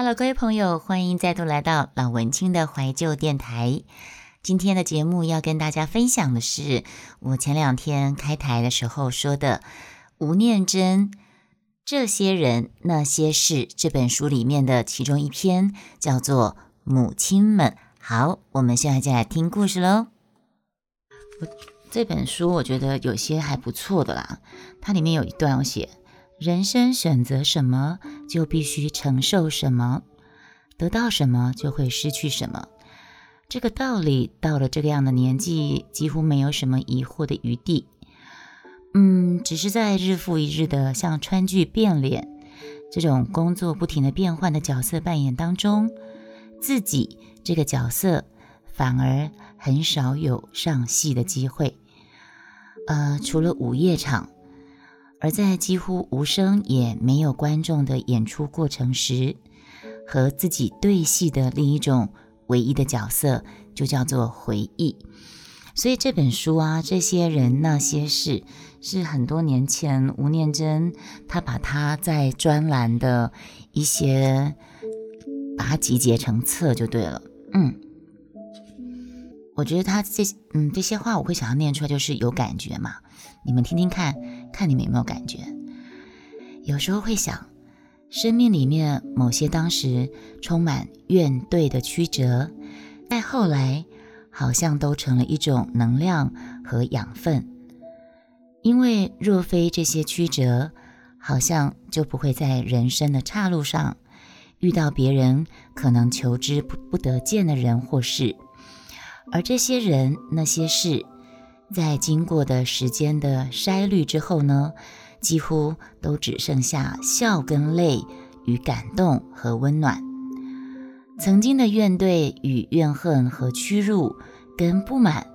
Hello，各位朋友，欢迎再度来到老文青的怀旧电台。今天的节目要跟大家分享的是我前两天开台的时候说的吴念真《这些人那些事》这本书里面的其中一篇，叫做《母亲们》。好，我们现在就来听故事喽。我这本书我觉得有些还不错的啦，它里面有一段我写。人生选择什么，就必须承受什么；得到什么，就会失去什么。这个道理到了这个样的年纪，几乎没有什么疑惑的余地。嗯，只是在日复一日的像川剧变脸这种工作不停的变换的角色扮演当中，自己这个角色反而很少有上戏的机会。呃，除了午夜场。而在几乎无声也没有观众的演出过程时，和自己对戏的另一种唯一的角色，就叫做回忆。所以这本书啊，这些人那些事，是很多年前吴念真他把他在专栏的一些把它集结成册就对了。嗯，我觉得他这嗯这些话我会想要念出来，就是有感觉嘛。你们听听看，看你们有没有感觉？有时候会想，生命里面某些当时充满怨怼的曲折，在后来好像都成了一种能量和养分。因为若非这些曲折，好像就不会在人生的岔路上遇到别人可能求之不不得见的人或事，而这些人那些事。在经过的时间的筛滤之后呢，几乎都只剩下笑跟泪与感动和温暖。曾经的怨怼与怨恨和屈辱跟不满，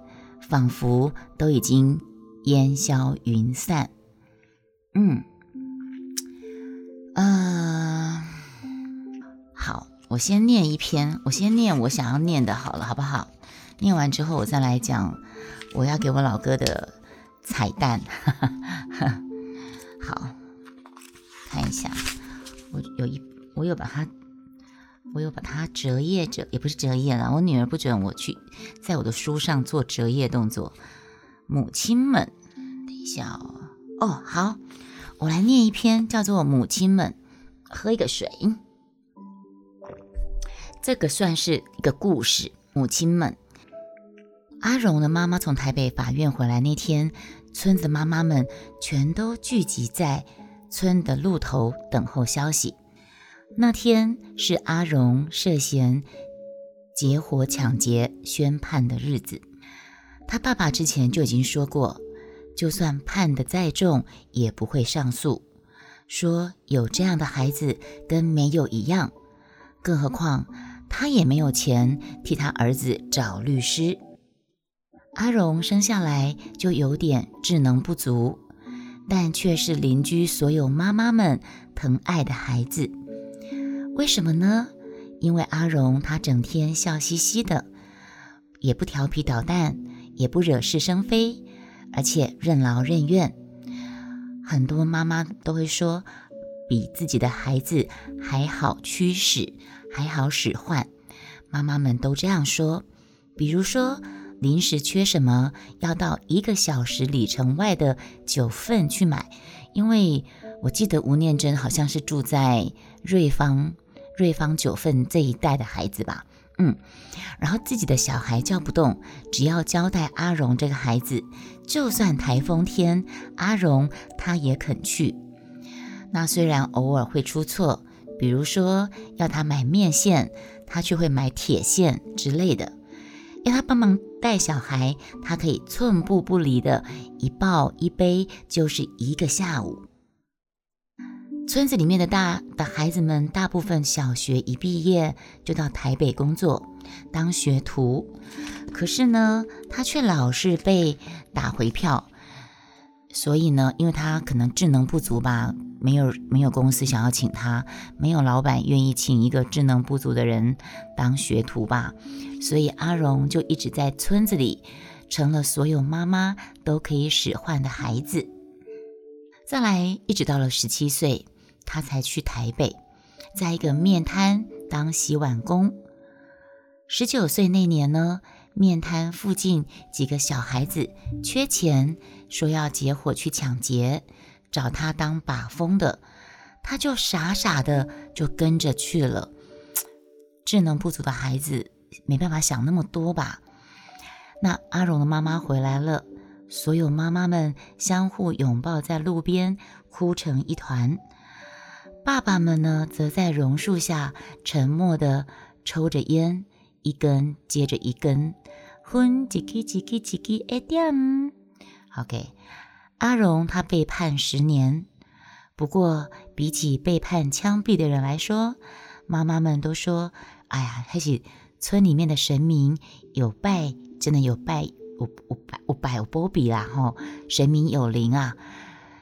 仿佛都已经烟消云散。嗯，啊，好，我先念一篇，我先念我想要念的，好了，好不好？念完之后，我再来讲。我要给我老哥的彩蛋，好，看一下，我有一，我有把它，我有把它折页折，也不是折页了，我女儿不准我去在我的书上做折页动作。母亲们，等一下哦，哦，好，我来念一篇叫做《母亲们》，喝一个水，这个算是一个故事，母亲们。阿荣的妈妈从台北法院回来那天，村子妈妈们全都聚集在村的路头等候消息。那天是阿荣涉嫌劫火抢劫宣判的日子。他爸爸之前就已经说过，就算判得再重，也不会上诉，说有这样的孩子跟没有一样。更何况他也没有钱替他儿子找律师。阿荣生下来就有点智能不足，但却是邻居所有妈妈们疼爱的孩子。为什么呢？因为阿荣他整天笑嘻嘻的，也不调皮捣蛋，也不惹是生非，而且任劳任怨。很多妈妈都会说，比自己的孩子还好驱使，还好使唤。妈妈们都这样说。比如说。临时缺什么，要到一个小时里程外的九份去买，因为我记得吴念真好像是住在瑞芳，瑞芳九份这一带的孩子吧，嗯，然后自己的小孩叫不动，只要交代阿荣这个孩子，就算台风天，阿荣他也肯去。那虽然偶尔会出错，比如说要他买面线，他却会买铁线之类的。要他帮忙带小孩，他可以寸步不离的，一抱一背就是一个下午。村子里面的大的孩子们，大部分小学一毕业就到台北工作当学徒，可是呢，他却老是被打回票。所以呢，因为他可能智能不足吧，没有没有公司想要请他，没有老板愿意请一个智能不足的人当学徒吧，所以阿荣就一直在村子里成了所有妈妈都可以使唤的孩子。再来，一直到了十七岁，他才去台北。在一个面摊当洗碗工。十九岁那年呢，面摊附近几个小孩子缺钱，说要结伙去抢劫，找他当把风的，他就傻傻的就跟着去了。智能不足的孩子没办法想那么多吧？那阿荣的妈妈回来了，所有妈妈们相互拥抱在路边，哭成一团。爸爸们呢，则在榕树下沉默的抽着烟。一根接着一根，昏几几几几几几一点。OK，阿荣他被判十年。不过比起被判枪毙的人来说，妈妈们都说：“哎呀，还是村里面的神明有拜，真的有拜，我我拜我拜我波比啦！吼，神明有灵啊！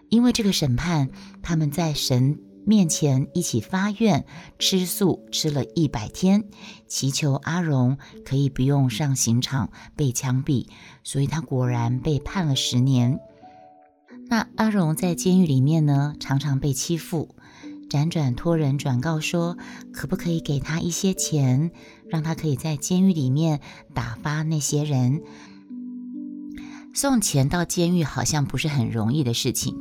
因为这个审判，他们在神。”面前一起发愿吃素，吃了一百天，祈求阿荣可以不用上刑场被枪毙，所以他果然被判了十年。那阿荣在监狱里面呢，常常被欺负，辗转托人转告说，可不可以给他一些钱，让他可以在监狱里面打发那些人。送钱到监狱好像不是很容易的事情，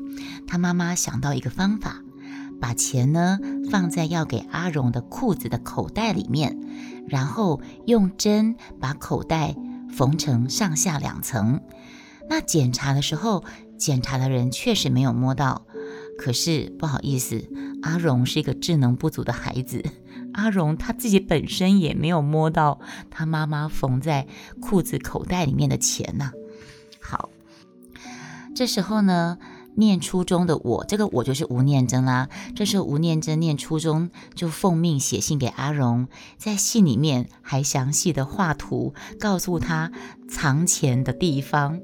他妈妈想到一个方法。把钱呢放在要给阿荣的裤子的口袋里面，然后用针把口袋缝成上下两层。那检查的时候，检查的人确实没有摸到。可是不好意思，阿荣是一个智能不足的孩子，阿荣他自己本身也没有摸到他妈妈缝在裤子口袋里面的钱呐。好，这时候呢。念初中的我，这个我就是吴念真啦。这时候吴念真念初中，就奉命写信给阿荣，在信里面还详细的画图，告诉他藏钱的地方。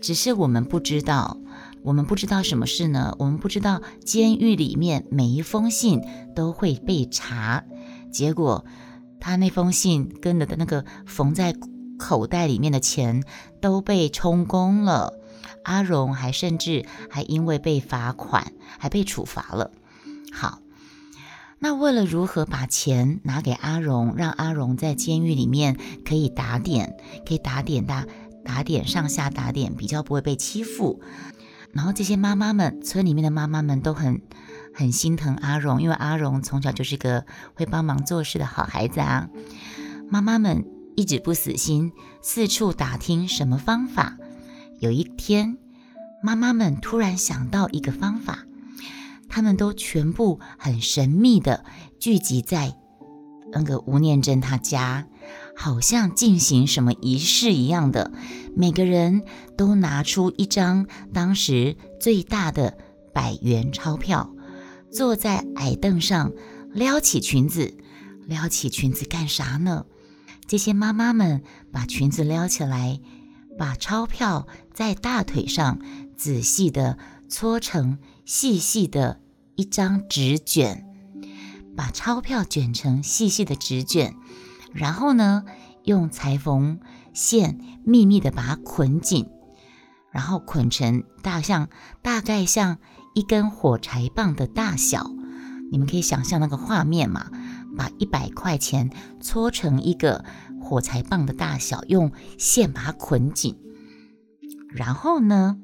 只是我们不知道，我们不知道什么事呢？我们不知道监狱里面每一封信都会被查。结果他那封信跟的那个缝在口袋里面的钱都被充公了。阿荣还甚至还因为被罚款，还被处罚了。好，那为了如何把钱拿给阿荣，让阿荣在监狱里面可以打点，可以打点打打点上下打点，比较不会被欺负。然后这些妈妈们，村里面的妈妈们都很很心疼阿荣，因为阿荣从小就是个会帮忙做事的好孩子啊。妈妈们一直不死心，四处打听什么方法。有一天，妈妈们突然想到一个方法，他们都全部很神秘的聚集在那个吴念真他家，好像进行什么仪式一样的。每个人都拿出一张当时最大的百元钞票，坐在矮凳上，撩起裙子，撩起裙子干啥呢？这些妈妈们把裙子撩起来。把钞票在大腿上仔细的搓成细细的一张纸卷，把钞票卷成细细的纸卷，然后呢，用裁缝线密密的把它捆紧，然后捆成大像大概像一根火柴棒的大小。你们可以想象那个画面嘛？把一百块钱搓成一个。火柴棒的大小，用线把它捆紧。然后呢，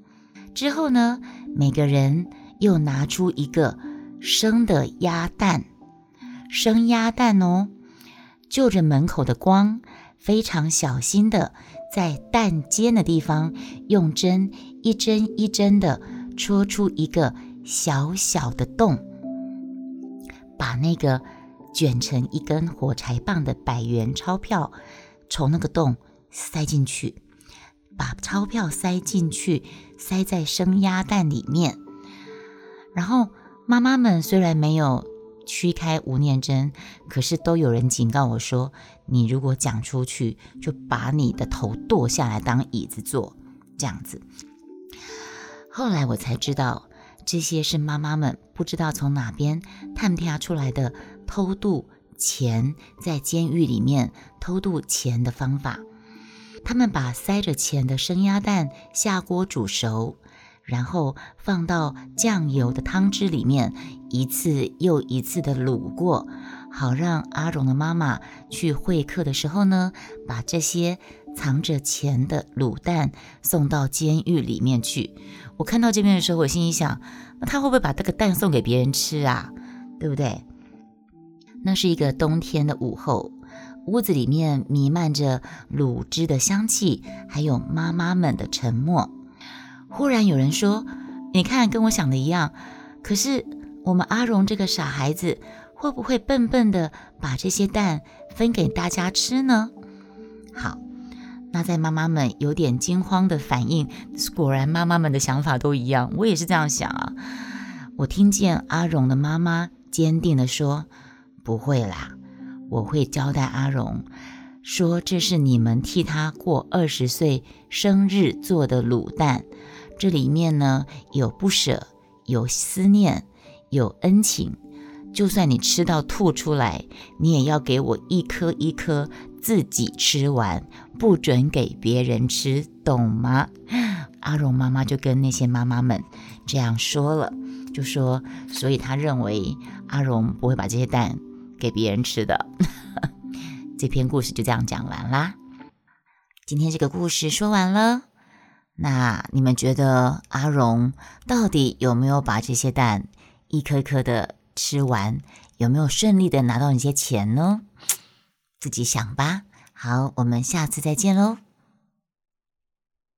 之后呢，每个人又拿出一个生的鸭蛋，生鸭蛋哦，就着门口的光，非常小心的在蛋尖的地方用针一针一针的戳出一个小小的洞，把那个。卷成一根火柴棒的百元钞票，从那个洞塞进去，把钞票塞进去，塞在生鸭蛋里面。然后妈妈们虽然没有驱开吴念真，可是都有人警告我说：“你如果讲出去，就把你的头剁下来当椅子坐。”这样子。后来我才知道，这些是妈妈们不知道从哪边探听出来的。偷渡钱，在监狱里面偷渡钱的方法，他们把塞着钱的生鸭蛋下锅煮熟，然后放到酱油的汤汁里面，一次又一次的卤过，好让阿荣的妈妈去会客的时候呢，把这些藏着钱的卤蛋送到监狱里面去。我看到这边的时候，我心里想，那他会不会把这个蛋送给别人吃啊？对不对？那是一个冬天的午后，屋子里面弥漫着卤汁的香气，还有妈妈们的沉默。忽然有人说：“你看，跟我想的一样。”可是我们阿荣这个傻孩子，会不会笨笨的把这些蛋分给大家吃呢？好，那在妈妈们有点惊慌的反应，果然妈妈们的想法都一样，我也是这样想啊。我听见阿荣的妈妈坚定的说：“不会啦，我会交代阿荣，说这是你们替他过二十岁生日做的卤蛋。”这里面呢有不舍，有思念，有恩情。就算你吃到吐出来，你也要给我一颗一颗自己吃完，不准给别人吃，懂吗？阿荣妈妈就跟那些妈妈们这样说了，就说，所以他认为阿荣不会把这些蛋给别人吃的。这篇故事就这样讲完啦。今天这个故事说完了。那你们觉得阿荣到底有没有把这些蛋一颗颗的吃完？有没有顺利的拿到那些钱呢？自己想吧。好，我们下次再见喽。